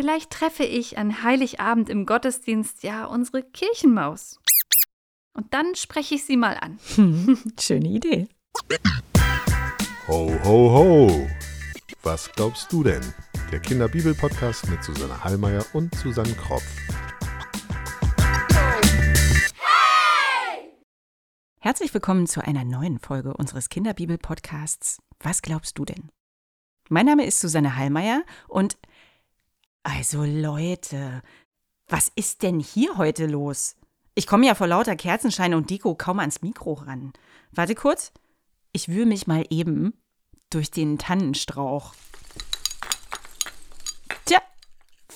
Vielleicht treffe ich an Heiligabend im Gottesdienst ja unsere Kirchenmaus. Und dann spreche ich sie mal an. Schöne Idee. Ho, ho, ho! Was glaubst du denn? Der Kinderbibel-Podcast mit Susanne Hallmeier und Susanne Kropf. Herzlich willkommen zu einer neuen Folge unseres Kinderbibel-Podcasts. Was glaubst du denn? Mein Name ist Susanne Hallmeier und also Leute, was ist denn hier heute los? Ich komme ja vor lauter Kerzenschein und Deko kaum ans Mikro ran. Warte kurz, ich wühle mich mal eben durch den Tannenstrauch. Tja,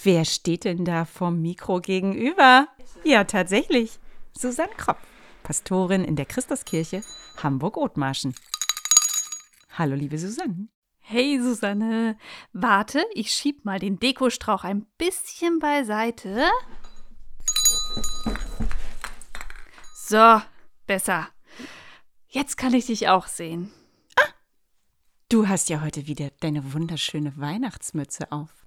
wer steht denn da vom Mikro gegenüber? Ja, tatsächlich, Susanne Kropp, Pastorin in der Christuskirche Hamburg-Othmarschen. Hallo, liebe Susanne. Hey Susanne, warte, ich schieb mal den Dekostrauch ein bisschen beiseite. So, besser. Jetzt kann ich dich auch sehen. Du hast ja heute wieder deine wunderschöne Weihnachtsmütze auf.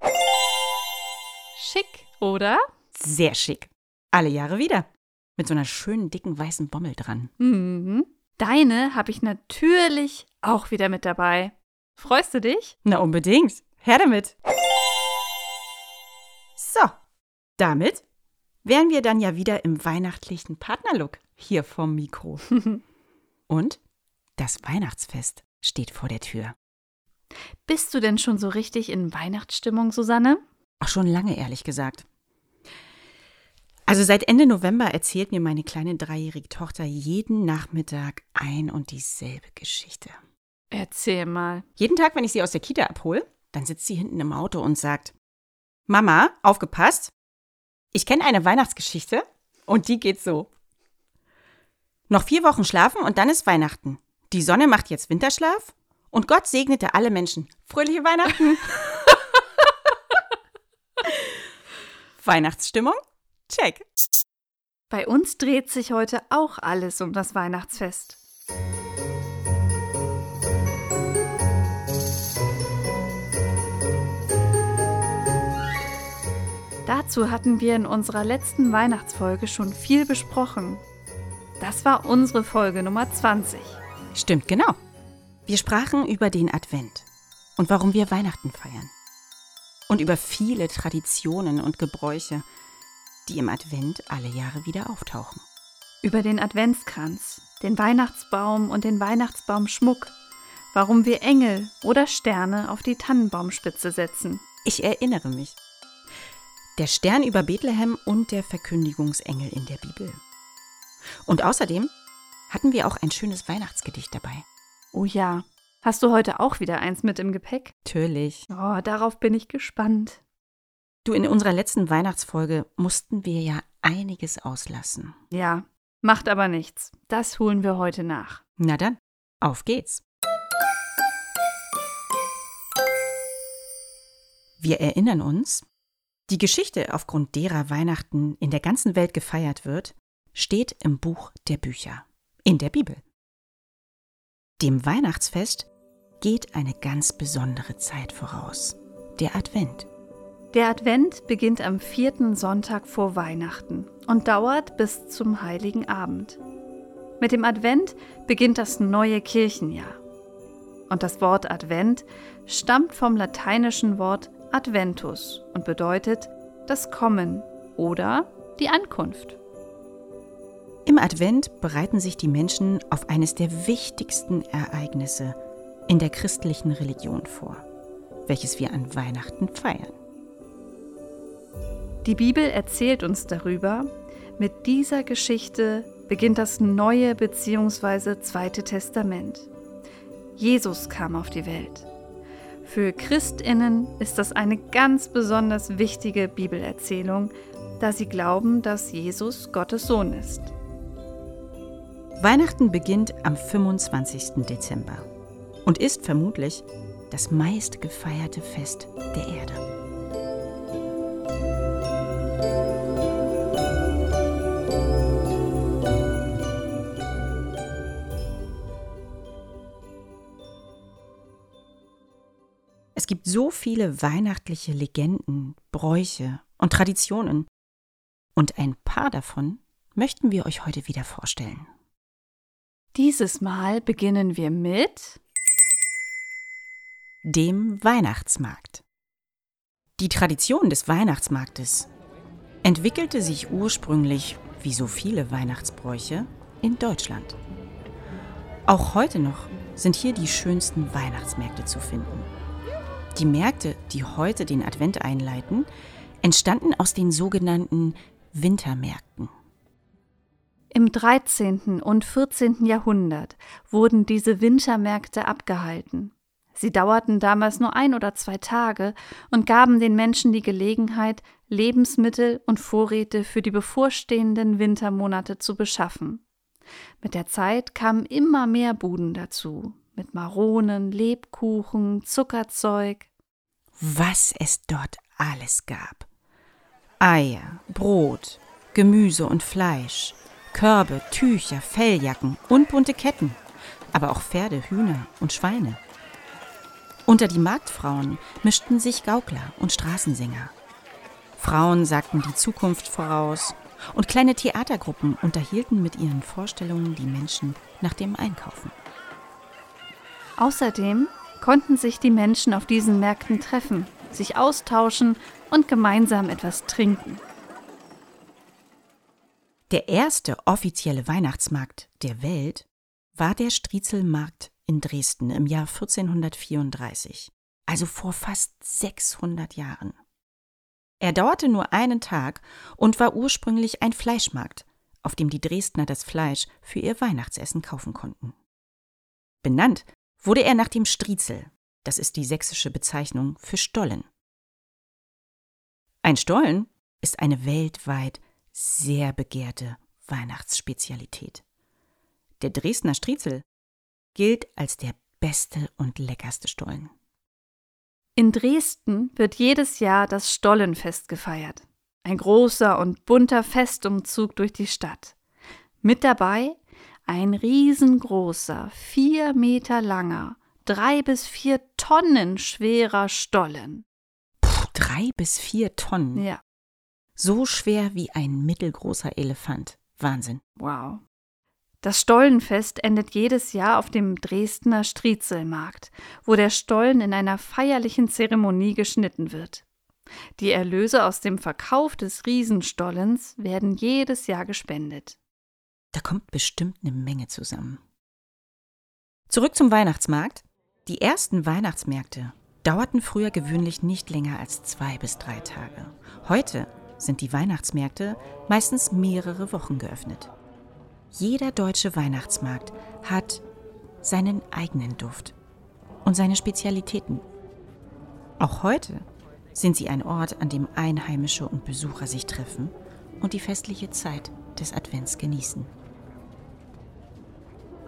Schick, oder? Sehr schick. Alle Jahre wieder. Mit so einer schönen dicken weißen Bommel dran. Mhm. Deine habe ich natürlich auch wieder mit dabei. Freust du dich? Na unbedingt. Her damit. So, damit wären wir dann ja wieder im weihnachtlichen Partnerlook hier vom Mikro. Und das Weihnachtsfest steht vor der Tür. Bist du denn schon so richtig in Weihnachtsstimmung, Susanne? Auch schon lange, ehrlich gesagt. Also seit Ende November erzählt mir meine kleine dreijährige Tochter jeden Nachmittag ein und dieselbe Geschichte. Erzähl mal. Jeden Tag, wenn ich sie aus der Kita abhole, dann sitzt sie hinten im Auto und sagt, Mama, aufgepasst, ich kenne eine Weihnachtsgeschichte und die geht so. Noch vier Wochen schlafen und dann ist Weihnachten. Die Sonne macht jetzt Winterschlaf und Gott segnete alle Menschen. Fröhliche Weihnachten! Weihnachtsstimmung? Check. Bei uns dreht sich heute auch alles um das Weihnachtsfest. Dazu hatten wir in unserer letzten Weihnachtsfolge schon viel besprochen. Das war unsere Folge Nummer 20. Stimmt, genau. Wir sprachen über den Advent und warum wir Weihnachten feiern. Und über viele Traditionen und Gebräuche, die im Advent alle Jahre wieder auftauchen. Über den Adventskranz, den Weihnachtsbaum und den Weihnachtsbaumschmuck, warum wir Engel oder Sterne auf die Tannenbaumspitze setzen. Ich erinnere mich. Der Stern über Bethlehem und der Verkündigungsengel in der Bibel. Und außerdem hatten wir auch ein schönes Weihnachtsgedicht dabei. Oh ja. Hast du heute auch wieder eins mit im Gepäck? Natürlich. Oh, darauf bin ich gespannt. Du, in unserer letzten Weihnachtsfolge mussten wir ja einiges auslassen. Ja, macht aber nichts. Das holen wir heute nach. Na dann, auf geht's. Wir erinnern uns, die Geschichte, aufgrund derer Weihnachten in der ganzen Welt gefeiert wird, steht im Buch der Bücher, in der Bibel. Dem Weihnachtsfest geht eine ganz besondere Zeit voraus, der Advent. Der Advent beginnt am vierten Sonntag vor Weihnachten und dauert bis zum heiligen Abend. Mit dem Advent beginnt das neue Kirchenjahr. Und das Wort Advent stammt vom lateinischen Wort Adventus und bedeutet das Kommen oder die Ankunft. Im Advent bereiten sich die Menschen auf eines der wichtigsten Ereignisse in der christlichen Religion vor, welches wir an Weihnachten feiern. Die Bibel erzählt uns darüber, mit dieser Geschichte beginnt das neue bzw. zweite Testament. Jesus kam auf die Welt. Für Christinnen ist das eine ganz besonders wichtige Bibelerzählung, da sie glauben, dass Jesus Gottes Sohn ist. Weihnachten beginnt am 25. Dezember und ist vermutlich das meistgefeierte Fest der Erde. Es gibt so viele weihnachtliche Legenden, Bräuche und Traditionen. Und ein paar davon möchten wir euch heute wieder vorstellen. Dieses Mal beginnen wir mit dem Weihnachtsmarkt. Die Tradition des Weihnachtsmarktes entwickelte sich ursprünglich, wie so viele Weihnachtsbräuche, in Deutschland. Auch heute noch sind hier die schönsten Weihnachtsmärkte zu finden. Die Märkte, die heute den Advent einleiten, entstanden aus den sogenannten Wintermärkten. Im 13. und 14. Jahrhundert wurden diese Wintermärkte abgehalten. Sie dauerten damals nur ein oder zwei Tage und gaben den Menschen die Gelegenheit, Lebensmittel und Vorräte für die bevorstehenden Wintermonate zu beschaffen. Mit der Zeit kamen immer mehr Buden dazu, mit Maronen, Lebkuchen, Zuckerzeug. Was es dort alles gab. Eier, Brot, Gemüse und Fleisch, Körbe, Tücher, Felljacken und bunte Ketten, aber auch Pferde, Hühner und Schweine. Unter die Marktfrauen mischten sich Gaukler und Straßensänger. Frauen sagten die Zukunft voraus und kleine Theatergruppen unterhielten mit ihren Vorstellungen die Menschen nach dem Einkaufen. Außerdem konnten sich die Menschen auf diesen Märkten treffen, sich austauschen und gemeinsam etwas trinken. Der erste offizielle Weihnachtsmarkt der Welt war der Striezelmarkt in Dresden im Jahr 1434, also vor fast 600 Jahren. Er dauerte nur einen Tag und war ursprünglich ein Fleischmarkt, auf dem die Dresdner das Fleisch für ihr Weihnachtsessen kaufen konnten. Benannt wurde er nach dem Striezel, das ist die sächsische Bezeichnung für Stollen. Ein Stollen ist eine weltweit sehr begehrte Weihnachtsspezialität. Der Dresdner Striezel gilt als der beste und leckerste Stollen. In Dresden wird jedes Jahr das Stollenfest gefeiert. Ein großer und bunter Festumzug durch die Stadt. Mit dabei ein riesengroßer, vier Meter langer, drei bis vier Tonnen schwerer Stollen. Puh, drei bis vier Tonnen? Ja. So schwer wie ein mittelgroßer Elefant. Wahnsinn. Wow. Das Stollenfest endet jedes Jahr auf dem Dresdner Striezelmarkt, wo der Stollen in einer feierlichen Zeremonie geschnitten wird. Die Erlöse aus dem Verkauf des Riesenstollens werden jedes Jahr gespendet. Da kommt bestimmt eine Menge zusammen. Zurück zum Weihnachtsmarkt. Die ersten Weihnachtsmärkte dauerten früher gewöhnlich nicht länger als zwei bis drei Tage. Heute sind die Weihnachtsmärkte meistens mehrere Wochen geöffnet. Jeder deutsche Weihnachtsmarkt hat seinen eigenen Duft und seine Spezialitäten. Auch heute sind sie ein Ort, an dem Einheimische und Besucher sich treffen und die festliche Zeit des Advents genießen.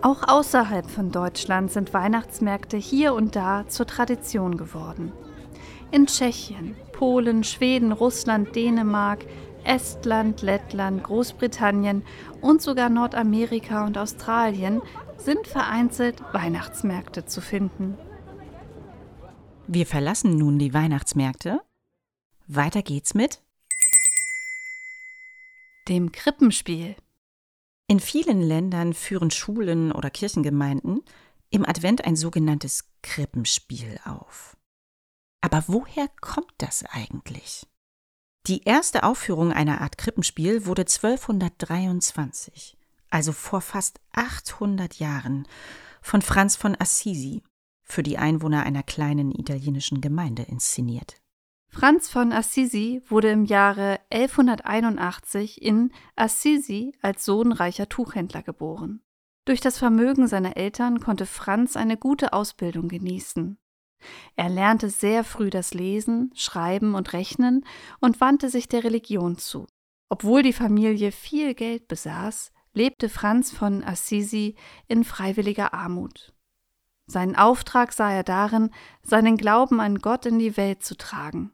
Auch außerhalb von Deutschland sind Weihnachtsmärkte hier und da zur Tradition geworden. In Tschechien, Polen, Schweden, Russland, Dänemark, Estland, Lettland, Großbritannien und sogar Nordamerika und Australien sind vereinzelt Weihnachtsmärkte zu finden. Wir verlassen nun die Weihnachtsmärkte. Weiter geht's mit dem Krippenspiel. In vielen Ländern führen Schulen oder Kirchengemeinden im Advent ein sogenanntes Krippenspiel auf. Aber woher kommt das eigentlich? Die erste Aufführung einer Art Krippenspiel wurde 1223, also vor fast 800 Jahren, von Franz von Assisi für die Einwohner einer kleinen italienischen Gemeinde inszeniert. Franz von Assisi wurde im Jahre 1181 in Assisi als Sohn reicher Tuchhändler geboren. Durch das Vermögen seiner Eltern konnte Franz eine gute Ausbildung genießen. Er lernte sehr früh das Lesen, Schreiben und Rechnen und wandte sich der Religion zu. Obwohl die Familie viel Geld besaß, lebte Franz von Assisi in freiwilliger Armut. Seinen Auftrag sah er darin, seinen Glauben an Gott in die Welt zu tragen.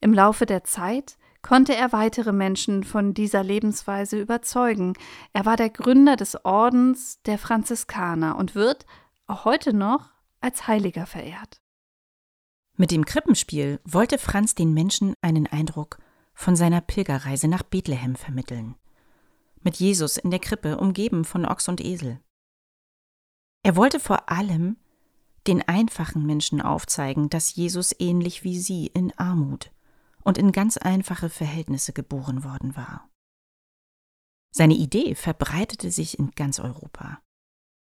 Im Laufe der Zeit konnte er weitere Menschen von dieser Lebensweise überzeugen. Er war der Gründer des Ordens der Franziskaner und wird, auch heute noch, als Heiliger verehrt. Mit dem Krippenspiel wollte Franz den Menschen einen Eindruck von seiner Pilgerreise nach Bethlehem vermitteln. Mit Jesus in der Krippe, umgeben von Ochs und Esel. Er wollte vor allem den einfachen Menschen aufzeigen, dass Jesus ähnlich wie sie in Armut und in ganz einfache Verhältnisse geboren worden war. Seine Idee verbreitete sich in ganz Europa.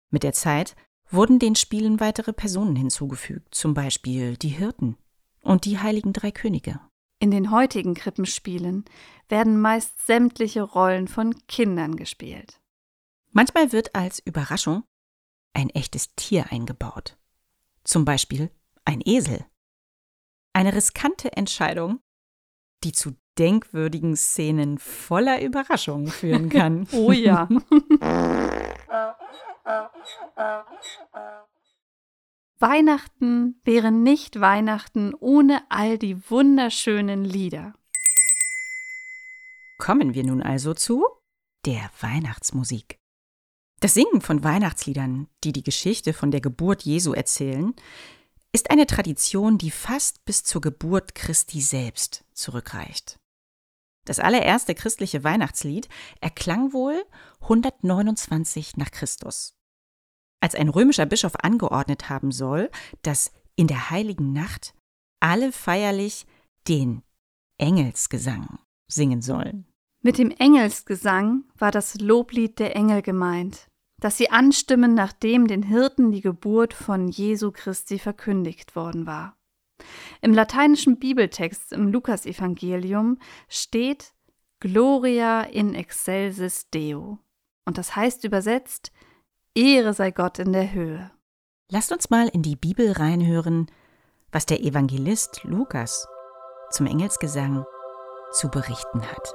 Mit der Zeit wurden den Spielen weitere Personen hinzugefügt, zum Beispiel die Hirten und die heiligen drei Könige. In den heutigen Krippenspielen werden meist sämtliche Rollen von Kindern gespielt. Manchmal wird als Überraschung ein echtes Tier eingebaut. Zum Beispiel ein Esel. Eine riskante Entscheidung, die zu denkwürdigen Szenen voller Überraschungen führen kann. oh ja. Weihnachten wäre nicht Weihnachten ohne all die wunderschönen Lieder. Kommen wir nun also zu der Weihnachtsmusik. Das Singen von Weihnachtsliedern, die die Geschichte von der Geburt Jesu erzählen, ist eine Tradition, die fast bis zur Geburt Christi selbst zurückreicht. Das allererste christliche Weihnachtslied erklang wohl 129 nach Christus. Als ein römischer Bischof angeordnet haben soll, dass in der heiligen Nacht alle feierlich den Engelsgesang singen sollen. Mit dem Engelsgesang war das Loblied der Engel gemeint, das sie anstimmen, nachdem den Hirten die Geburt von Jesu Christi verkündigt worden war. Im lateinischen Bibeltext im Lukasevangelium steht Gloria in excelsis Deo. Und das heißt übersetzt, Ehre sei Gott in der Höhe. Lasst uns mal in die Bibel reinhören, was der Evangelist Lukas zum Engelsgesang zu berichten hat.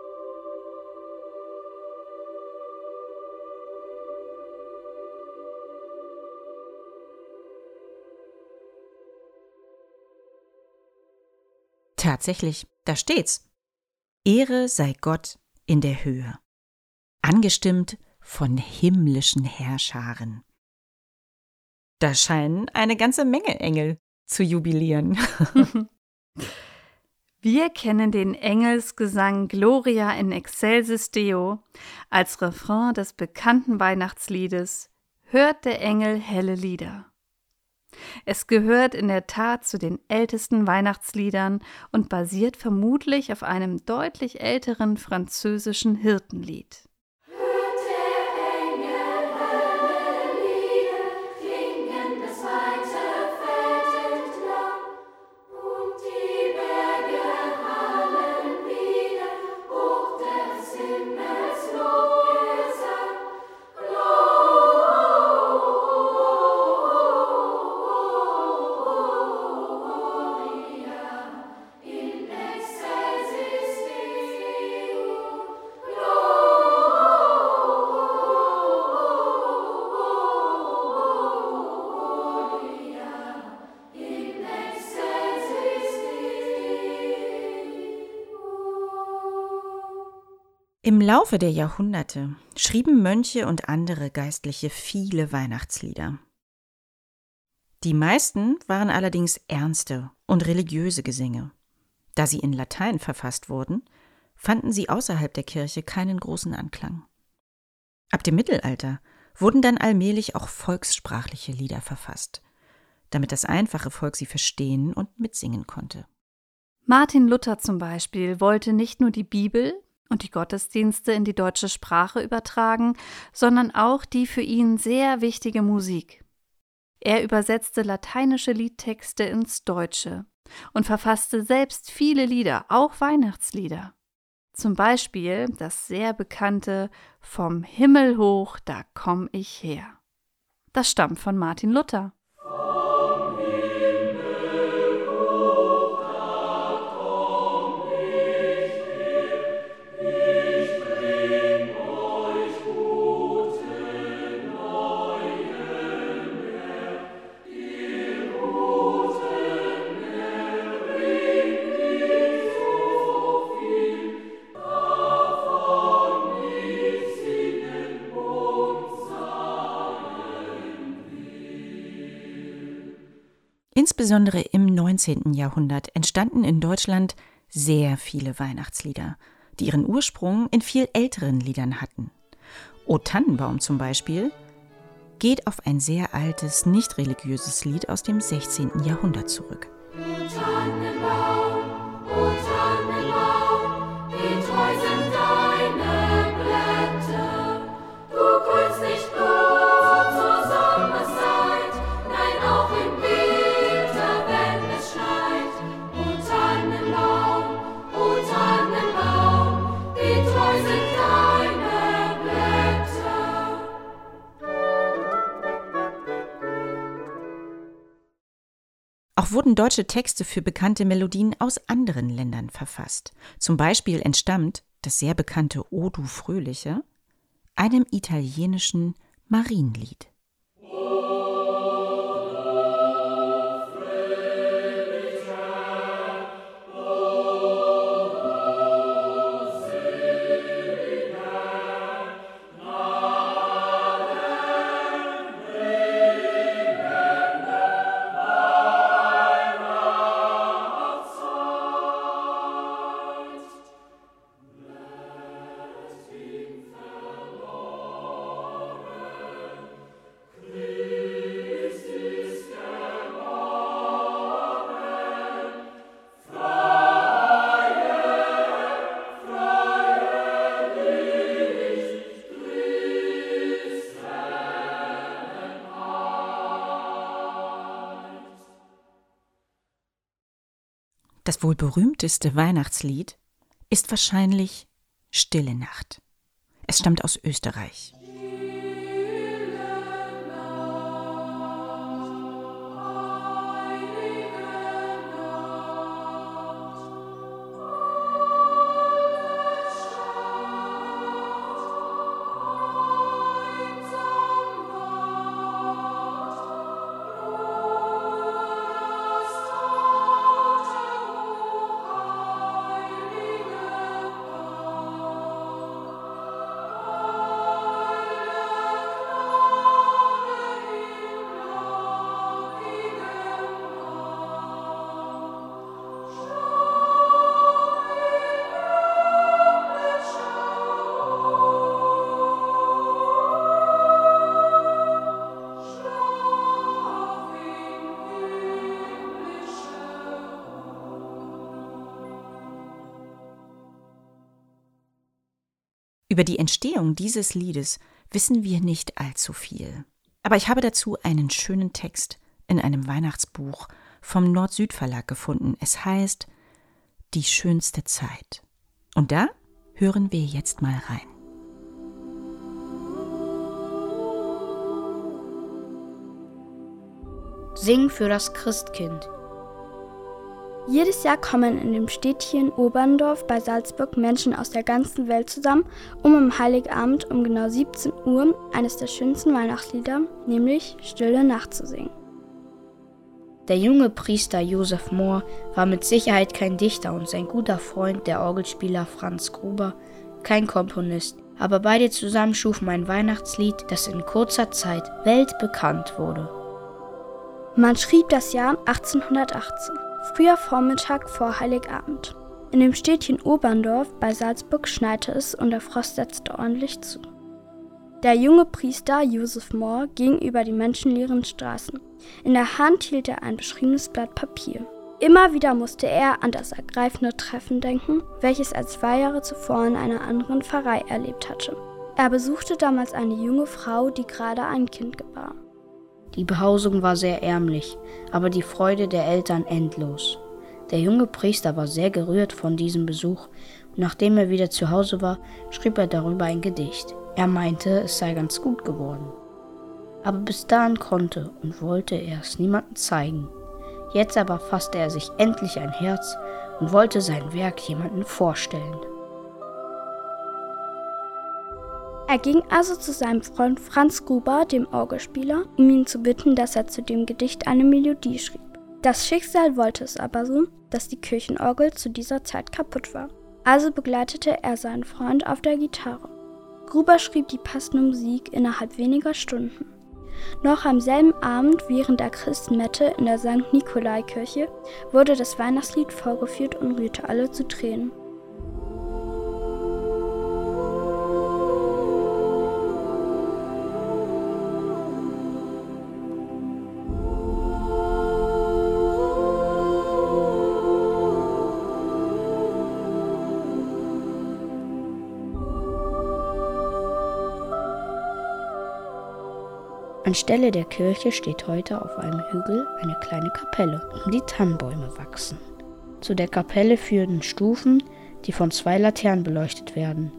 Tatsächlich, da steht's. Ehre sei Gott in der Höhe, angestimmt von himmlischen Herrscharen. Da scheinen eine ganze Menge Engel zu jubilieren. Wir kennen den Engelsgesang Gloria in excelsis Deo als Refrain des bekannten Weihnachtsliedes Hört der Engel helle Lieder. Es gehört in der Tat zu den ältesten Weihnachtsliedern und basiert vermutlich auf einem deutlich älteren französischen Hirtenlied. Im Laufe der Jahrhunderte schrieben Mönche und andere Geistliche viele Weihnachtslieder. Die meisten waren allerdings ernste und religiöse Gesänge. Da sie in Latein verfasst wurden, fanden sie außerhalb der Kirche keinen großen Anklang. Ab dem Mittelalter wurden dann allmählich auch volkssprachliche Lieder verfasst, damit das einfache Volk sie verstehen und mitsingen konnte. Martin Luther zum Beispiel wollte nicht nur die Bibel, und die Gottesdienste in die deutsche Sprache übertragen, sondern auch die für ihn sehr wichtige Musik. Er übersetzte lateinische Liedtexte ins Deutsche und verfasste selbst viele Lieder, auch Weihnachtslieder. Zum Beispiel das sehr bekannte Vom Himmel hoch, da komm ich her. Das stammt von Martin Luther. Insbesondere im 19. Jahrhundert entstanden in Deutschland sehr viele Weihnachtslieder, die ihren Ursprung in viel älteren Liedern hatten. O Tannenbaum zum Beispiel geht auf ein sehr altes, nicht religiöses Lied aus dem 16. Jahrhundert zurück. O Wurden deutsche Texte für bekannte Melodien aus anderen Ländern verfasst. Zum Beispiel entstammt das sehr bekannte O du Fröhliche einem italienischen Marienlied. Das wohl berühmteste Weihnachtslied ist wahrscheinlich Stille Nacht. Es stammt aus Österreich. Über die Entstehung dieses Liedes wissen wir nicht allzu viel. Aber ich habe dazu einen schönen Text in einem Weihnachtsbuch vom Nord-Süd-Verlag gefunden. Es heißt Die schönste Zeit. Und da hören wir jetzt mal rein. Sing für das Christkind. Jedes Jahr kommen in dem Städtchen Oberndorf bei Salzburg Menschen aus der ganzen Welt zusammen, um am Heiligabend um genau 17 Uhr eines der schönsten Weihnachtslieder, nämlich Stille Nacht zu singen. Der junge Priester Josef Mohr war mit Sicherheit kein Dichter und sein guter Freund, der Orgelspieler Franz Gruber, kein Komponist, aber beide zusammen schufen ein Weihnachtslied, das in kurzer Zeit weltbekannt wurde. Man schrieb das Jahr 1818. Früher Vormittag vor Heiligabend. In dem Städtchen Oberndorf bei Salzburg schneite es und der Frost setzte ordentlich zu. Der junge Priester Josef Mohr ging über die menschenleeren Straßen. In der Hand hielt er ein beschriebenes Blatt Papier. Immer wieder musste er an das ergreifende Treffen denken, welches er zwei Jahre zuvor in einer anderen Pfarrei erlebt hatte. Er besuchte damals eine junge Frau, die gerade ein Kind gebar. Die Behausung war sehr ärmlich, aber die Freude der Eltern endlos. Der junge Priester war sehr gerührt von diesem Besuch und nachdem er wieder zu Hause war, schrieb er darüber ein Gedicht. Er meinte, es sei ganz gut geworden. Aber bis dahin konnte und wollte er es niemandem zeigen. Jetzt aber fasste er sich endlich ein Herz und wollte sein Werk jemandem vorstellen. Er ging also zu seinem Freund Franz Gruber, dem Orgelspieler, um ihn zu bitten, dass er zu dem Gedicht eine Melodie schrieb. Das Schicksal wollte es aber so, dass die Kirchenorgel zu dieser Zeit kaputt war. Also begleitete er seinen Freund auf der Gitarre. Gruber schrieb die passende Musik innerhalb weniger Stunden. Noch am selben Abend während der Christenmette in der St. Nikolai-Kirche wurde das Weihnachtslied vorgeführt und rührte alle zu Tränen. Anstelle der Kirche steht heute auf einem Hügel eine kleine Kapelle, um die Tannenbäume wachsen. Zu der Kapelle führen Stufen, die von zwei Laternen beleuchtet werden.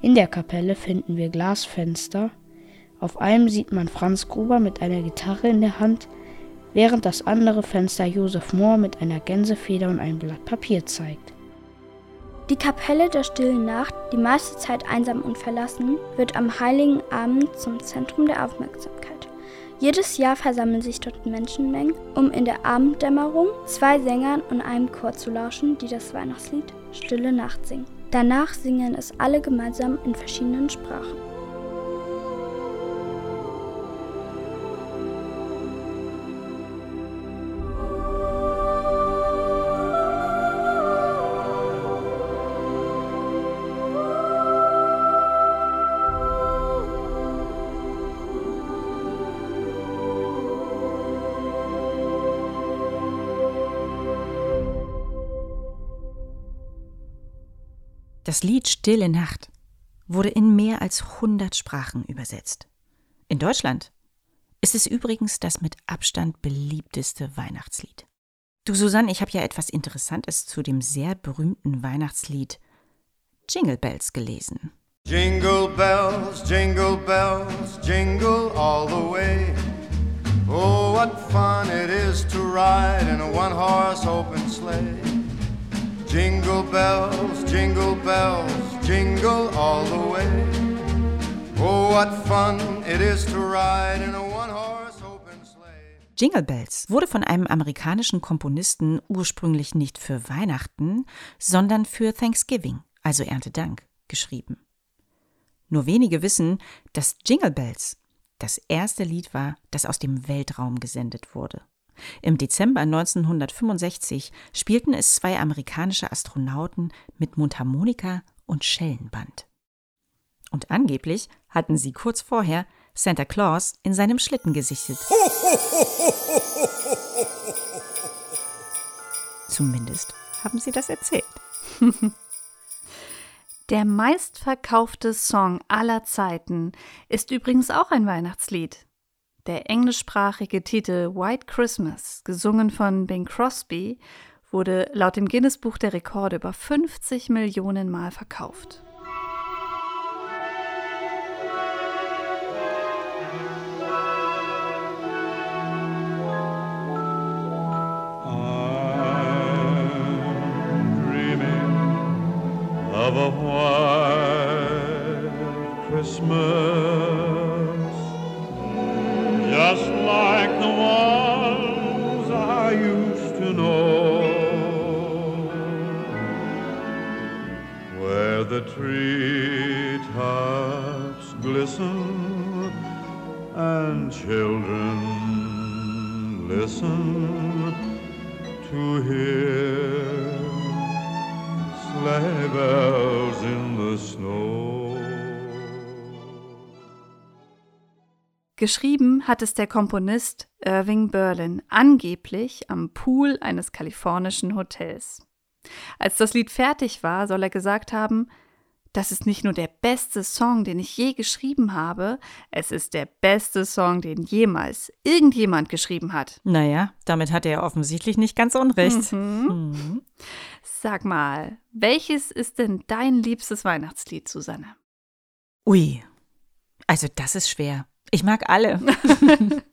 In der Kapelle finden wir Glasfenster. Auf einem sieht man Franz Gruber mit einer Gitarre in der Hand, während das andere Fenster Josef Mohr mit einer Gänsefeder und einem Blatt Papier zeigt. Die Kapelle der stillen Nacht, die meiste Zeit einsam und verlassen, wird am heiligen Abend zum Zentrum der Aufmerksamkeit. Jedes Jahr versammeln sich dort Menschenmengen, um in der Abenddämmerung zwei Sängern und einem Chor zu lauschen, die das Weihnachtslied Stille Nacht singen. Danach singen es alle gemeinsam in verschiedenen Sprachen. Das Lied Stille Nacht wurde in mehr als 100 Sprachen übersetzt. In Deutschland ist es übrigens das mit Abstand beliebteste Weihnachtslied. Du Susanne, ich habe ja etwas Interessantes zu dem sehr berühmten Weihnachtslied Jingle Bells gelesen. Jingle bells, jingle bells, jingle all the way. Oh, what fun it is to ride in a one-horse open sleigh. Jingle bells, jingle bells, jingle all the way. Oh, what fun it is to ride in a one-horse open sleigh. Jingle Bells wurde von einem amerikanischen Komponisten ursprünglich nicht für Weihnachten, sondern für Thanksgiving, also Erntedank, geschrieben. Nur wenige wissen, dass Jingle Bells das erste Lied war, das aus dem Weltraum gesendet wurde. Im Dezember 1965 spielten es zwei amerikanische Astronauten mit Mundharmonika und Schellenband. Und angeblich hatten sie kurz vorher Santa Claus in seinem Schlitten gesichtet. Zumindest haben sie das erzählt. Der meistverkaufte Song aller Zeiten ist übrigens auch ein Weihnachtslied. Der englischsprachige Titel White Christmas, gesungen von Bing Crosby, wurde laut dem Guinness Buch der Rekorde über 50 Millionen Mal verkauft. Geschrieben hat es der Komponist Irving Berlin angeblich am Pool eines kalifornischen Hotels. Als das Lied fertig war, soll er gesagt haben, das ist nicht nur der beste Song, den ich je geschrieben habe, es ist der beste Song, den jemals irgendjemand geschrieben hat. Naja, damit hat er offensichtlich nicht ganz unrecht. Mhm. Mhm. Sag mal, welches ist denn dein liebstes Weihnachtslied, Susanne? Ui, also das ist schwer. Ich mag alle.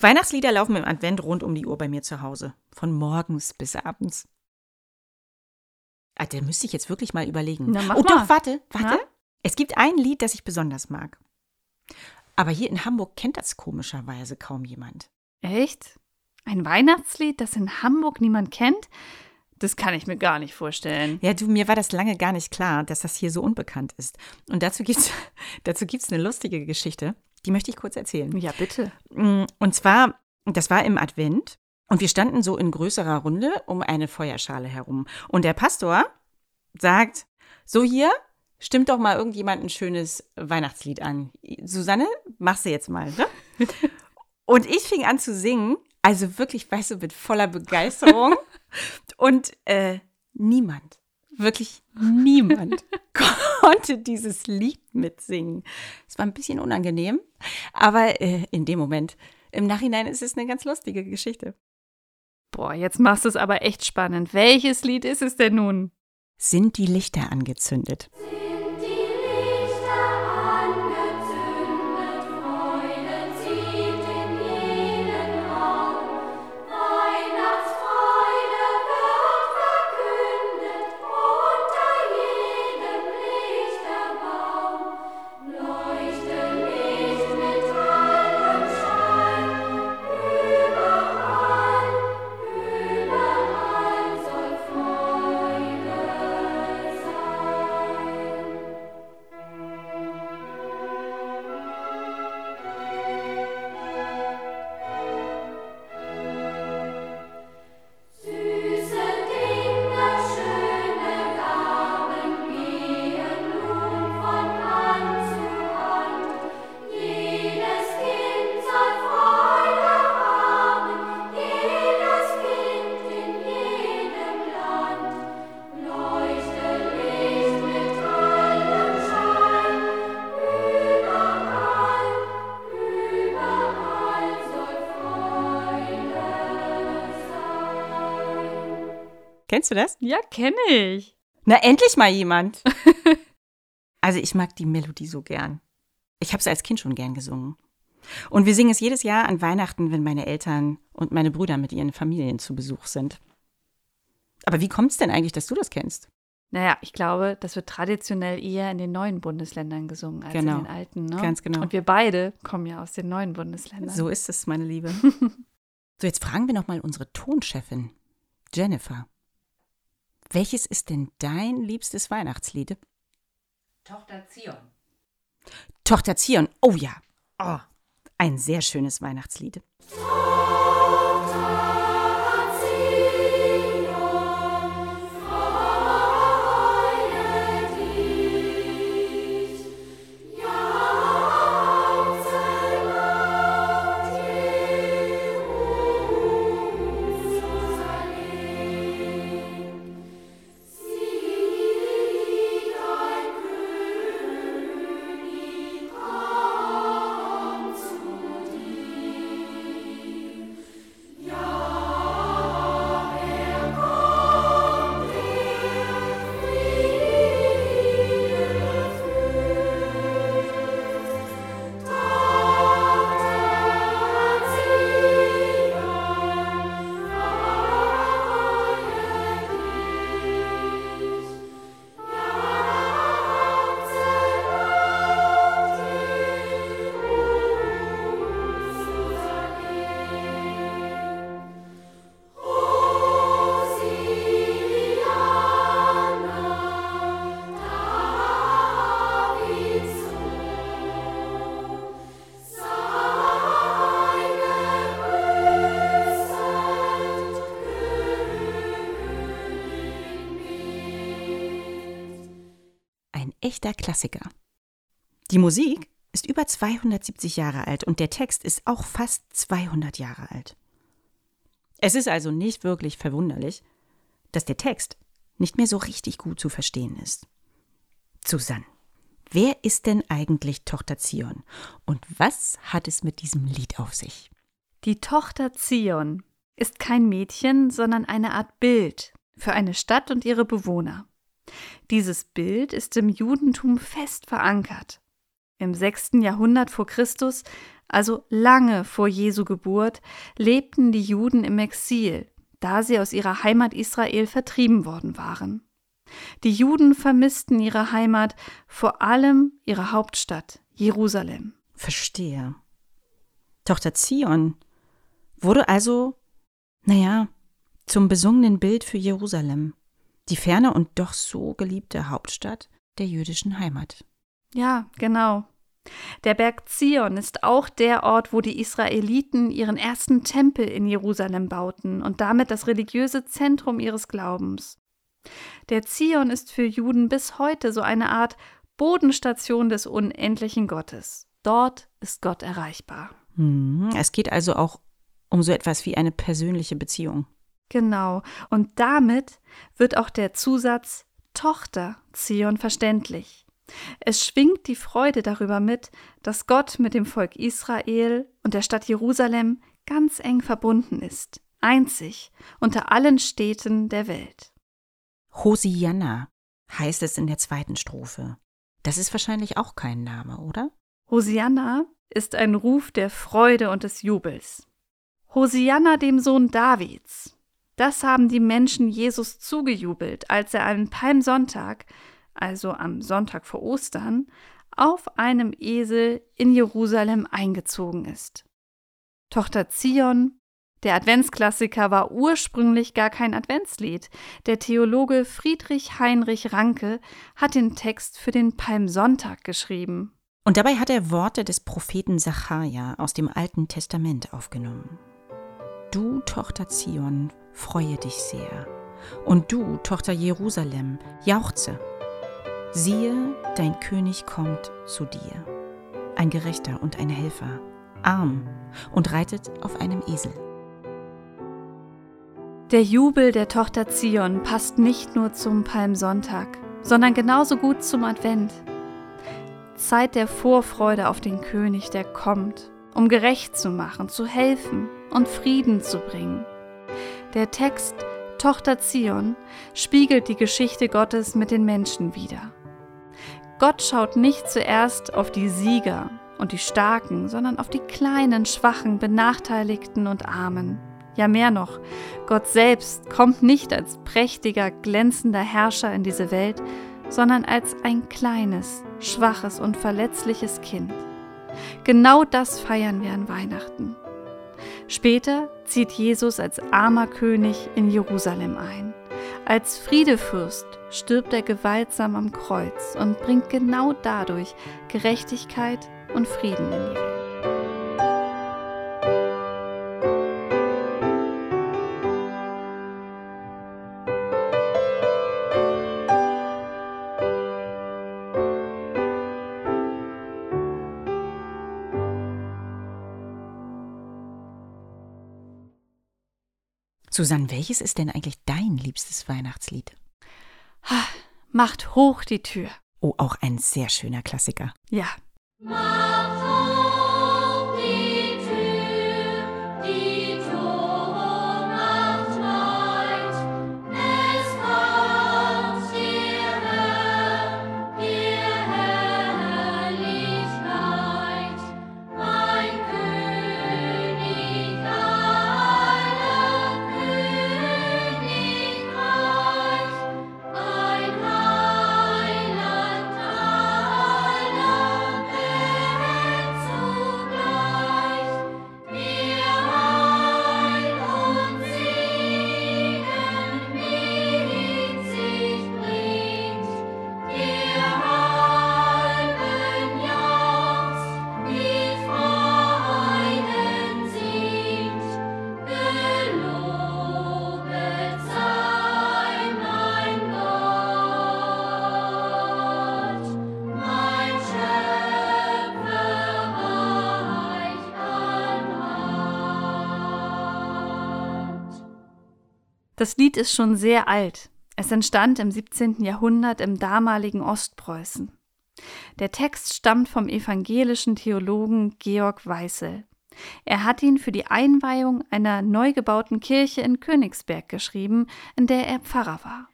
Weihnachtslieder laufen im Advent rund um die Uhr bei mir zu Hause. Von morgens bis abends. Ah, da müsste ich jetzt wirklich mal überlegen. Na, mach oh mal. doch, warte, warte. Na? Es gibt ein Lied, das ich besonders mag. Aber hier in Hamburg kennt das komischerweise kaum jemand. Echt? Ein Weihnachtslied, das in Hamburg niemand kennt? Das kann ich mir gar nicht vorstellen. Ja, du, mir war das lange gar nicht klar, dass das hier so unbekannt ist. Und dazu gibt's, dazu gibt's eine lustige Geschichte. Die möchte ich kurz erzählen. Ja, bitte. Mm, Und zwar, das war im Advent und wir standen so in größerer Runde um eine Feuerschale herum. Und der Pastor sagt, so hier, stimmt doch mal irgendjemand ein schönes Weihnachtslied an. Susanne, machst du jetzt mal, ne? Und ich fing an zu singen, also wirklich, weißt du, mit voller Begeisterung. Und äh, niemand, wirklich niemand konnte dieses Lied mitsingen. Es war ein bisschen unangenehm, aber äh, in dem Moment, im Nachhinein ist es eine ganz lustige Geschichte. Boah, jetzt machst du es aber echt spannend. Welches Lied ist es denn nun? Sind die Lichter angezündet? Sind Kennst du das? Ja, kenne ich. Na, endlich mal jemand. also ich mag die Melodie so gern. Ich habe es als Kind schon gern gesungen. Und wir singen es jedes Jahr an Weihnachten, wenn meine Eltern und meine Brüder mit ihren Familien zu Besuch sind. Aber wie kommt es denn eigentlich, dass du das kennst? Naja, ich glaube, das wird traditionell eher in den neuen Bundesländern gesungen als Genau. in den alten. Ne? Ganz genau. Und wir beide kommen ja aus den neuen Bundesländern. So ist es, meine Liebe. so, jetzt fragen wir noch mal unsere Tonchefin, Jennifer. Welches ist denn dein liebstes Weihnachtslied? Tochter Zion. Tochter Zion. Oh ja. Oh, ein sehr schönes Weihnachtslied. Echter Klassiker. Die Musik ist über 270 Jahre alt und der Text ist auch fast 200 Jahre alt. Es ist also nicht wirklich verwunderlich, dass der Text nicht mehr so richtig gut zu verstehen ist. Susanne, wer ist denn eigentlich Tochter Zion und was hat es mit diesem Lied auf sich? Die Tochter Zion ist kein Mädchen, sondern eine Art Bild für eine Stadt und ihre Bewohner. Dieses Bild ist im Judentum fest verankert. Im 6. Jahrhundert vor Christus, also lange vor Jesu Geburt, lebten die Juden im Exil, da sie aus ihrer Heimat Israel vertrieben worden waren. Die Juden vermissten ihre Heimat, vor allem ihre Hauptstadt Jerusalem. Verstehe. Tochter Zion wurde also, naja, zum besungenen Bild für Jerusalem, die ferne und doch so geliebte Hauptstadt der jüdischen Heimat. Ja, genau. Der Berg Zion ist auch der Ort, wo die Israeliten ihren ersten Tempel in Jerusalem bauten und damit das religiöse Zentrum ihres Glaubens. Der Zion ist für Juden bis heute so eine Art Bodenstation des unendlichen Gottes. Dort ist Gott erreichbar. Hm, Es geht also auch um so etwas wie eine persönliche Beziehung. Genau. Und damit wird auch der Zusatz Tochter Zion verständlich. Es schwingt die Freude darüber mit, dass Gott mit dem Volk Israel und der Stadt Jerusalem ganz eng verbunden ist, einzig unter allen Städten der Welt. Hosianna heißt es in der zweiten Strophe. Das ist wahrscheinlich auch kein Name, oder? Hosianna ist ein Ruf der Freude und des Jubels. Hosianna dem Sohn Davids. Das haben die Menschen Jesus zugejubelt, als er am Palmsonntag, also am Sonntag vor Ostern, auf einem Esel in Jerusalem eingezogen ist. Tochter Zion, der Adventsklassiker war ursprünglich gar kein Adventslied. Der Theologe Friedrich Heinrich Ranke hat den Text für den Palmsonntag geschrieben. Und dabei hat er Worte des Propheten Sacharja aus dem Alten Testament aufgenommen. Du, Tochter Zion, freue dich sehr. Und du, Tochter Jerusalem, jauchze. Siehe, dein König kommt zu dir. Ein Gerechter und ein Helfer, arm und reitet auf einem Esel. Der Jubel der Tochter Zion passt nicht nur zum Palmsonntag, sondern genauso gut zum Advent. Zeit der Vorfreude auf den König, der kommt, um gerecht zu machen, zu helfen und Frieden zu bringen. Der Text Tochter Zion spiegelt die Geschichte Gottes mit den Menschen wider. Gott schaut nicht zuerst auf die Sieger und die Starken, sondern auf die kleinen, schwachen, benachteiligten und Armen. Ja mehr noch, Gott selbst kommt nicht als prächtiger, glänzender Herrscher in diese Welt, sondern als ein kleines, schwaches und verletzliches Kind. Genau das feiern wir an Weihnachten. Später zieht Jesus als armer König in Jerusalem ein. Als Friedefürst stirbt er gewaltsam am Kreuz und bringt genau dadurch Gerechtigkeit und Frieden in die Welt. Susanne, welches ist denn eigentlich dein liebstes Weihnachtslied? Ha, Macht hoch die Tür. Oh, auch ein sehr schöner Klassiker. Ja, Das Lied ist schon sehr alt. Es entstand im 17. Jahrhundert im damaligen Ostpreußen. Der Text stammt vom evangelischen Theologen Georg Weißel. Er hat ihn für die Einweihung einer neu gebauten Kirche in Königsberg geschrieben, in der er Pfarrer war.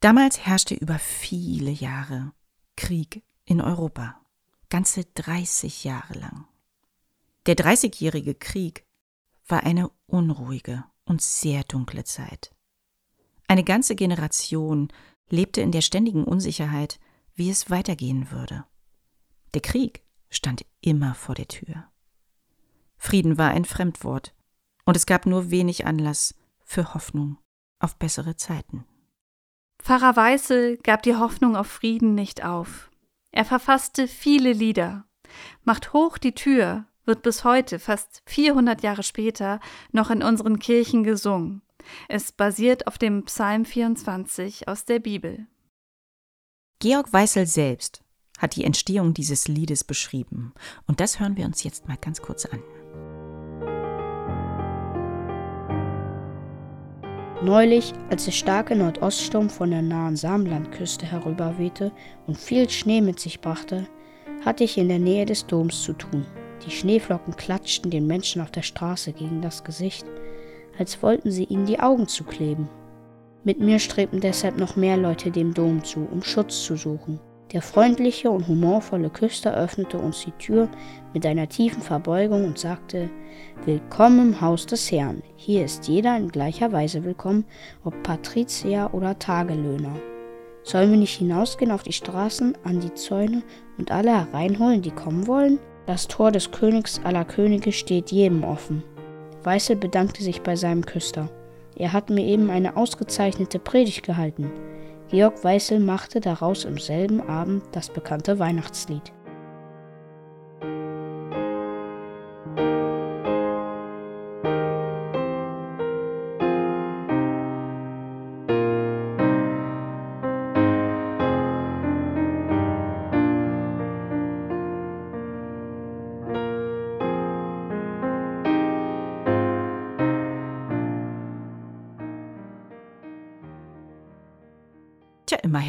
Damals herrschte über viele Jahre Krieg in Europa. Ganze 30 Jahre lang. Der Dreißigjährige Krieg war eine unruhige und sehr dunkle Zeit. Eine ganze Generation lebte in der ständigen Unsicherheit, wie es weitergehen würde. Der Krieg stand immer vor der Tür. Frieden war ein Fremdwort, und es gab nur wenig Anlass für Hoffnung auf bessere Zeiten. Pfarrer Weißel gab die Hoffnung auf Frieden nicht auf. Er verfasste viele Lieder. Macht hoch die Tür wird bis heute, fast 400 Jahre später, noch in unseren Kirchen gesungen. Es basiert auf dem Psalm 24 aus der Bibel. Georg Weißel selbst hat die Entstehung dieses Liedes beschrieben. Und das hören wir uns jetzt mal ganz kurz an. Neulich, als der starke Nordoststurm von der nahen Samlandküste herüberwehte und viel Schnee mit sich brachte, hatte ich in der Nähe des Doms zu tun. Die Schneeflocken klatschten den Menschen auf der Straße gegen das Gesicht, als wollten sie ihnen die Augen zukleben. Mit mir strebten deshalb noch mehr Leute dem Dom zu, um Schutz zu suchen. Der freundliche und humorvolle Küster öffnete uns die Tür mit einer tiefen Verbeugung und sagte, Willkommen im Haus des Herrn. Hier ist jeder in gleicher Weise willkommen, ob Patrizier oder Tagelöhner. Sollen wir nicht hinausgehen auf die Straßen, an die Zäune und alle hereinholen, die kommen wollen? Das Tor des Königs aller Könige steht jedem offen. Weißel bedankte sich bei seinem Küster. Er hat mir eben eine ausgezeichnete Predigt gehalten. Georg Weißel machte daraus im selben Abend das bekannte Weihnachtslied.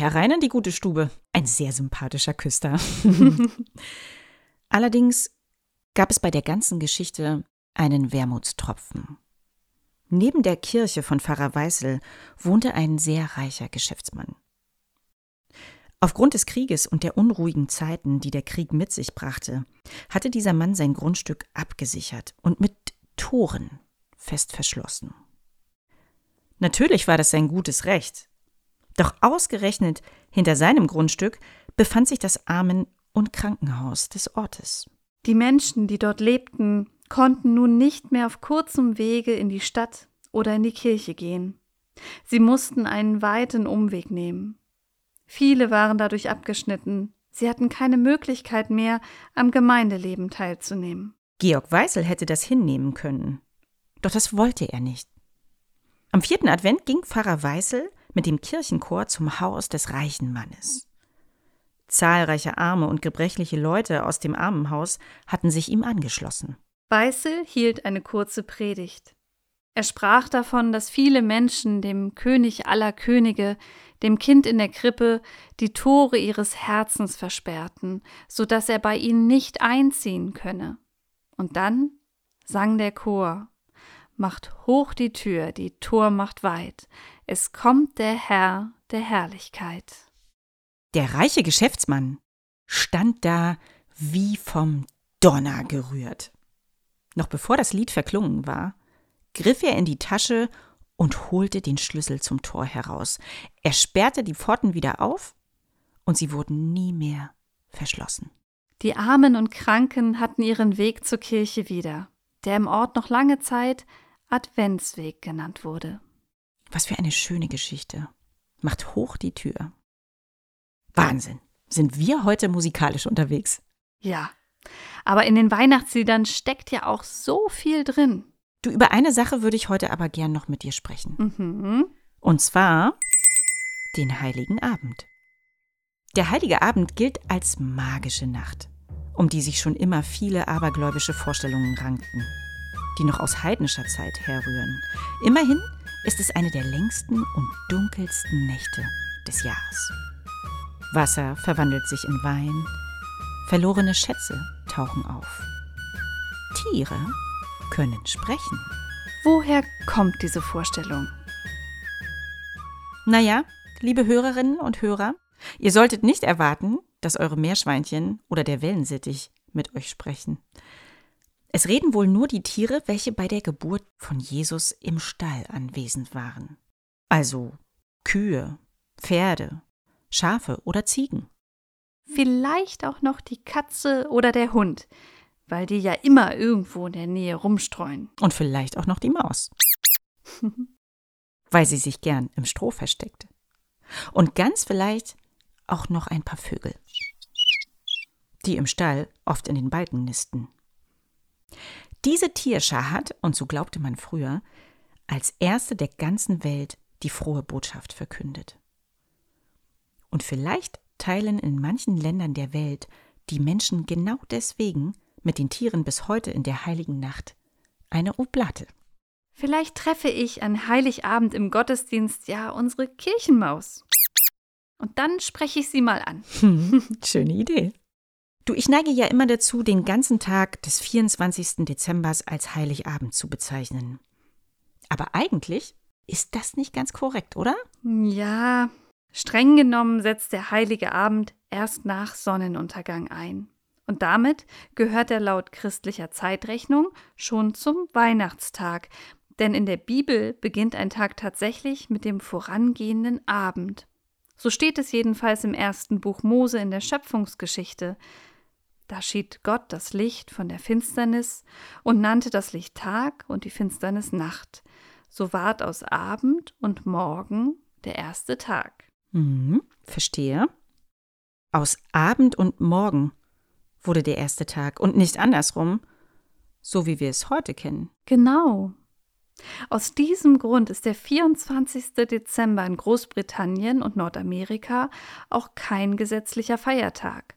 Immer herein in die gute Stube. Ein sehr sympathischer Küster. Allerdings gab es bei der ganzen Geschichte einen Wermutstropfen. Neben der Kirche von Pfarrer Weißel wohnte ein sehr reicher Geschäftsmann. Aufgrund des Krieges und der unruhigen Zeiten, die der Krieg mit sich brachte, hatte dieser Mann sein Grundstück abgesichert und mit Toren fest verschlossen. Natürlich war das sein gutes Recht, doch ausgerechnet hinter seinem Grundstück befand sich das Armen- und Krankenhaus des Ortes. Die Menschen, die dort lebten, konnten nun nicht mehr auf kurzem Wege in die Stadt oder in die Kirche gehen. Sie mussten einen weiten Umweg nehmen. Viele waren dadurch abgeschnitten. Sie hatten keine Möglichkeit mehr, am Gemeindeleben teilzunehmen. Georg Weißel hätte das hinnehmen können. Doch das wollte er nicht. Am vierten Advent ging Pfarrer Weißel mit dem Kirchenchor zum Haus des reichen Mannes. Zahlreiche arme und gebrechliche Leute aus dem Armenhaus hatten sich ihm angeschlossen. Weißel hielt eine kurze Predigt. Er sprach davon, dass viele Menschen dem König aller Könige, dem Kind in der Krippe, die Tore ihres Herzens versperrten, so dass er bei ihnen nicht einziehen könne. Und dann sang der Chor Macht hoch die Tür, die Tor macht weit, es kommt der Herr der Herrlichkeit. Der reiche Geschäftsmann stand da wie vom Donner gerührt. Noch bevor das Lied verklungen war, griff er in die Tasche und holte den Schlüssel zum Tor heraus. Er sperrte die Pforten wieder auf und sie wurden nie mehr verschlossen. Die Armen und Kranken hatten ihren Weg zur Kirche wieder, der im Ort noch lange Zeit Adventsweg genannt wurde. Was für eine schöne Geschichte. Macht hoch die Tür. Wahnsinn. Sind wir heute musikalisch unterwegs? Ja, aber in den Weihnachtsliedern steckt ja auch so viel drin. Du, über eine Sache würde ich heute aber gern noch mit dir sprechen. Mhm. Und zwar den Heiligen Abend. Der Heilige Abend gilt als magische Nacht, um die sich schon immer viele abergläubische Vorstellungen rankten, die noch aus heidnischer Zeit herrühren. Immerhin ist es eine der längsten und dunkelsten Nächte des Jahres. Wasser verwandelt sich in Wein, verlorene Schätze tauchen auf. Tiere können sprechen. Woher kommt diese Vorstellung? Naja, liebe Hörerinnen und Hörer, ihr solltet nicht erwarten, dass eure Meerschweinchen oder der Wellensittich mit euch sprechen. Es reden wohl nur die Tiere, welche bei der Geburt von Jesus im Stall anwesend waren. Also Kühe, Pferde, Schafe oder Ziegen. Vielleicht auch noch die Katze oder der Hund, weil die ja immer irgendwo in der Nähe rumstreuen. Und vielleicht auch noch die Maus. weil sie sich gern im Stroh versteckt. Und ganz vielleicht auch noch ein paar Vögel, die im Stall oft in den Balken nisten. Diese Tierschar hat, und so glaubte man früher, als erste der ganzen Welt die frohe Botschaft verkündet. Und vielleicht teilen in manchen Ländern der Welt die Menschen genau deswegen mit den Tieren bis heute in der heiligen Nacht eine Oblate. Vielleicht treffe ich an Heiligabend im Gottesdienst ja unsere Kirchenmaus. Und dann spreche ich sie mal an. Schöne Idee. Du, ich neige ja immer dazu, den ganzen Tag des 24. Dezembers als Heiligabend zu bezeichnen. Aber eigentlich ist das nicht ganz korrekt, oder? Ja, streng genommen setzt der heilige Abend erst nach Sonnenuntergang ein. Und damit gehört er laut christlicher Zeitrechnung schon zum Weihnachtstag, denn in der Bibel beginnt ein Tag tatsächlich mit dem vorangehenden Abend. So steht es jedenfalls im ersten Buch Mose in der Schöpfungsgeschichte. Da schied Gott das Licht von der Finsternis und nannte das Licht Tag und die Finsternis Nacht. So ward aus Abend und Morgen der erste Tag. Mhm, verstehe. Aus Abend und Morgen wurde der erste Tag und nicht andersrum, so wie wir es heute kennen. Genau. Aus diesem Grund ist der 24. Dezember in Großbritannien und Nordamerika auch kein gesetzlicher Feiertag.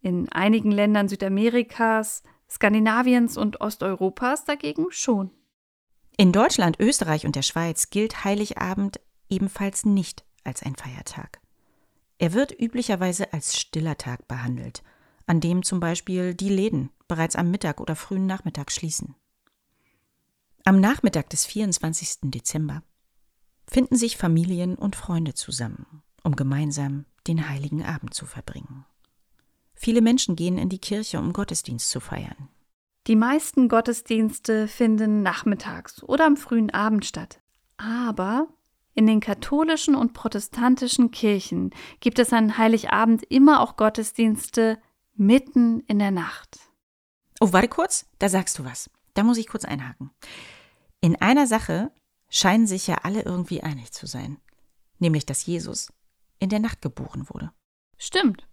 In einigen Ländern Südamerikas, Skandinaviens und Osteuropas dagegen schon. In Deutschland, Österreich und der Schweiz gilt Heiligabend ebenfalls nicht als ein Feiertag. Er wird üblicherweise als stiller Tag behandelt, an dem zum Beispiel die Läden bereits am Mittag oder frühen Nachmittag schließen. Am Nachmittag des 24. Dezember finden sich Familien und Freunde zusammen, um gemeinsam den heiligen Abend zu verbringen. Viele Menschen gehen in die Kirche, um Gottesdienst zu feiern. Die meisten Gottesdienste finden nachmittags oder am frühen Abend statt. Aber in den katholischen und protestantischen Kirchen gibt es an Heiligabend immer auch Gottesdienste mitten in der Nacht. Oh, warte kurz, da sagst du was. Da muss ich kurz einhaken. In einer Sache scheinen sich ja alle irgendwie einig zu sein, nämlich dass Jesus in der Nacht geboren wurde. Stimmt.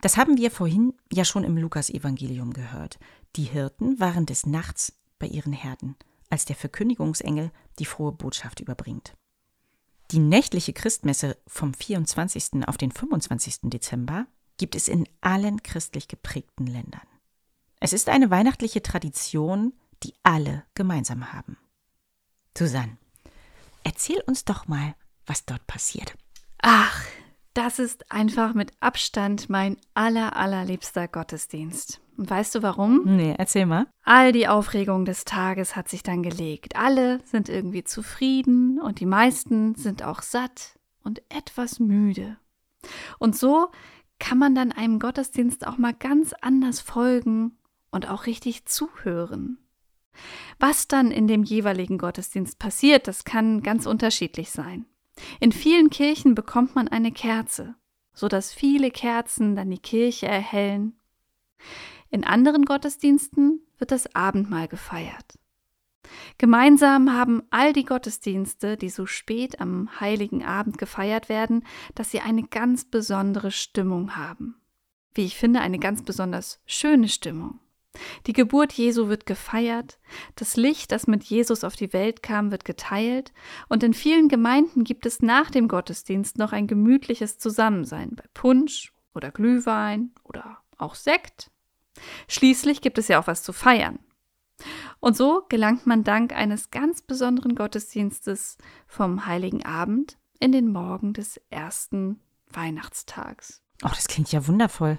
Das haben wir vorhin ja schon im Lukasevangelium gehört. Die Hirten waren des Nachts bei ihren Herden, als der Verkündigungsengel die frohe Botschaft überbringt. Die nächtliche Christmesse vom 24. auf den 25. Dezember gibt es in allen christlich geprägten Ländern. Es ist eine weihnachtliche Tradition, die alle gemeinsam haben. Susanne, erzähl uns doch mal, was dort passiert. Ach, das ist einfach mit Abstand mein aller, allerliebster Gottesdienst. Und weißt du warum? Nee, erzähl mal. All die Aufregung des Tages hat sich dann gelegt. Alle sind irgendwie zufrieden und die meisten sind auch satt und etwas müde. Und so kann man dann einem Gottesdienst auch mal ganz anders folgen und auch richtig zuhören. Was dann in dem jeweiligen Gottesdienst passiert, das kann ganz unterschiedlich sein. In vielen Kirchen bekommt man eine Kerze, so dass viele Kerzen dann die Kirche erhellen. In anderen Gottesdiensten wird das Abendmahl gefeiert. Gemeinsam haben all die Gottesdienste, die so spät am heiligen Abend gefeiert werden, dass sie eine ganz besondere Stimmung haben. Wie ich finde, eine ganz besonders schöne Stimmung. Die Geburt Jesu wird gefeiert, das Licht, das mit Jesus auf die Welt kam, wird geteilt, und in vielen Gemeinden gibt es nach dem Gottesdienst noch ein gemütliches Zusammensein bei Punsch oder Glühwein oder auch Sekt. Schließlich gibt es ja auch was zu feiern. Und so gelangt man dank eines ganz besonderen Gottesdienstes vom Heiligen Abend in den Morgen des ersten Weihnachtstags. Oh, das klingt ja wundervoll.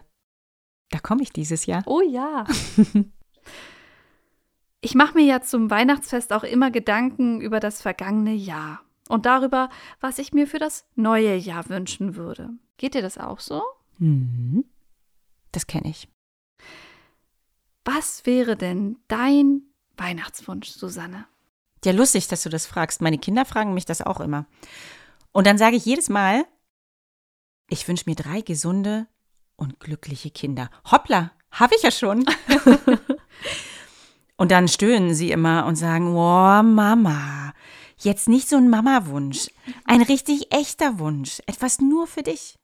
Da komme ich dieses Jahr. Oh ja. ich mache mir ja zum Weihnachtsfest auch immer Gedanken über das vergangene Jahr und darüber, was ich mir für das neue Jahr wünschen würde. Geht dir das auch so? Mhm. Das kenne ich. Was wäre denn dein Weihnachtswunsch, Susanne? Ja, lustig, dass du das fragst. Meine Kinder fragen mich das auch immer. Und dann sage ich jedes Mal, ich wünsche mir drei gesunde und glückliche Kinder. Hoppla, habe ich ja schon. und dann stöhnen sie immer und sagen, oh Mama, jetzt nicht so ein Mama-Wunsch, ein richtig echter Wunsch, etwas nur für dich.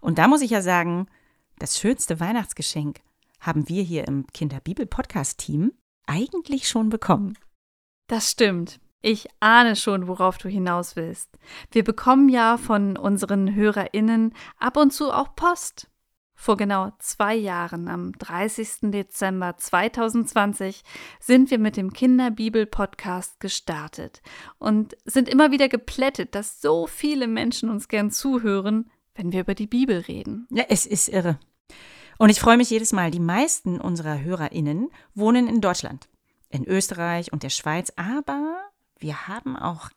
Und da muss ich ja sagen, das schönste Weihnachtsgeschenk haben wir hier im Kinderbibel-Podcast-Team eigentlich schon bekommen. Das stimmt. Ich ahne schon, worauf du hinaus willst. Wir bekommen ja von unseren HörerInnen ab und zu auch Post. Vor genau zwei Jahren, am 30. Dezember 2020, sind wir mit dem Kinderbibel-Podcast gestartet und sind immer wieder geplättet, dass so viele Menschen uns gern zuhören, wenn wir über die Bibel reden. Ja, es ist irre. Und ich freue mich jedes Mal. Die meisten unserer HörerInnen wohnen in Deutschland, in Österreich und der Schweiz, aber wir haben auch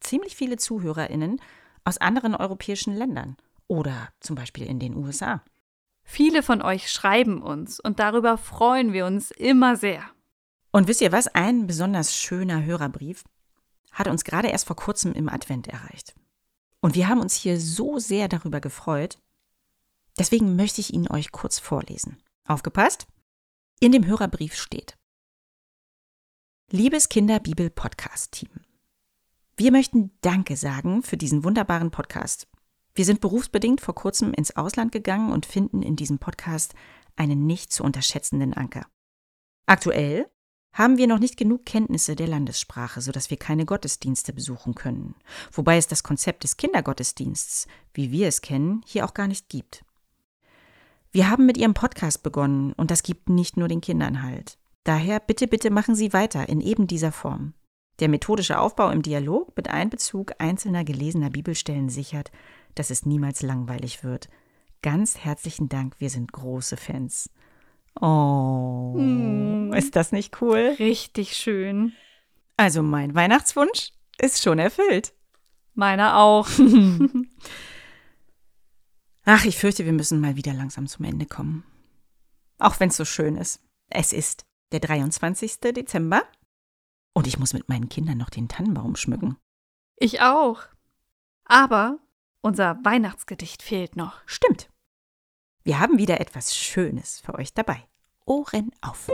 ziemlich viele ZuhörerInnen aus anderen europäischen Ländern oder zum Beispiel in den USA. Viele von euch schreiben uns und darüber freuen wir uns immer sehr. Und wisst ihr was? Ein besonders schöner Hörerbrief hat uns gerade erst vor kurzem im Advent erreicht. Und wir haben uns hier so sehr darüber gefreut. Deswegen möchte ich ihn euch kurz vorlesen. Aufgepasst? In dem Hörerbrief steht: Liebes Kinderbibel-Podcast-Team, wir möchten Danke sagen für diesen wunderbaren Podcast. Wir sind berufsbedingt vor kurzem ins Ausland gegangen und finden in diesem Podcast einen nicht zu unterschätzenden Anker. Aktuell haben wir noch nicht genug Kenntnisse der Landessprache, sodass wir keine Gottesdienste besuchen können, wobei es das Konzept des Kindergottesdienstes, wie wir es kennen, hier auch gar nicht gibt. Wir haben mit Ihrem Podcast begonnen und das gibt nicht nur den Kindern Halt. Daher bitte, bitte machen Sie weiter in eben dieser Form. Der methodische Aufbau im Dialog mit Einbezug einzelner gelesener Bibelstellen sichert, dass es niemals langweilig wird. Ganz herzlichen Dank, wir sind große Fans. Oh, Mm. ist das nicht cool? Richtig schön. Also mein Weihnachtswunsch ist schon erfüllt. Meiner auch. Ach, ich fürchte, wir müssen mal wieder langsam zum Ende kommen. Auch wenn es so schön ist. Es ist der 23. Dezember und ich muss mit meinen Kindern noch den Tannenbaum schmücken. Ich auch. Aber unser Weihnachtsgedicht fehlt noch. Stimmt. Wir haben wieder etwas Schönes für euch dabei. Ohren auf.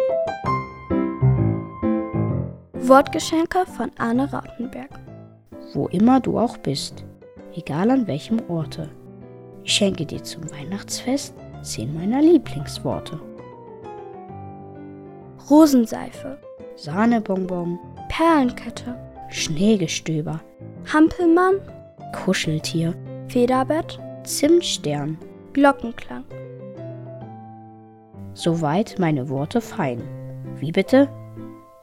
Wortgeschenke von Arne Rautenberg. Wo immer du auch bist, egal an welchem Orte. Ich schenke dir zum Weihnachtsfest zehn meiner Lieblingsworte. Rosenseife, Sahnebonbon, Perlenkette, Schneegestöber, Hampelmann, Kuscheltier, Federbett, Zimtstern. Glockenklang. Soweit meine Worte fein. Wie bitte?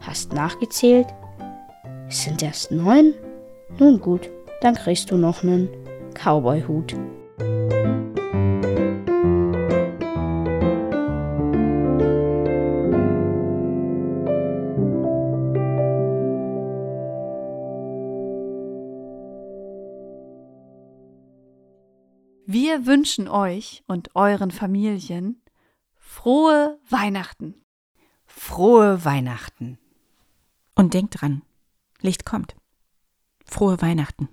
Hast nachgezählt? Es sind erst neun? Nun gut, dann kriegst du noch nen Cowboyhut. Wir wünschen euch und euren Familien frohe Weihnachten. Frohe Weihnachten. Und denkt dran, Licht kommt. Frohe Weihnachten.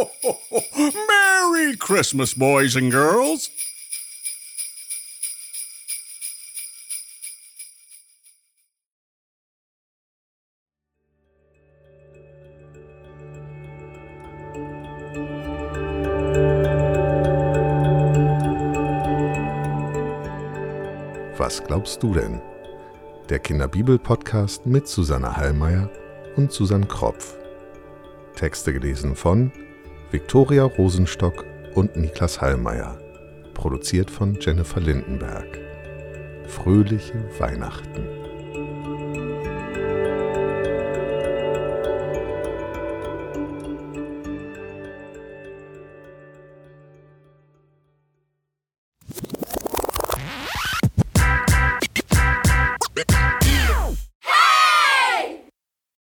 Merry Christmas, boys and girls. Was glaubst du denn? Der Kinderbibel-Podcast mit Susanne Hallmeier und Susanne Kropf. Texte gelesen von Viktoria Rosenstock und Niklas Hallmeier. Produziert von Jennifer Lindenberg. Fröhliche Weihnachten.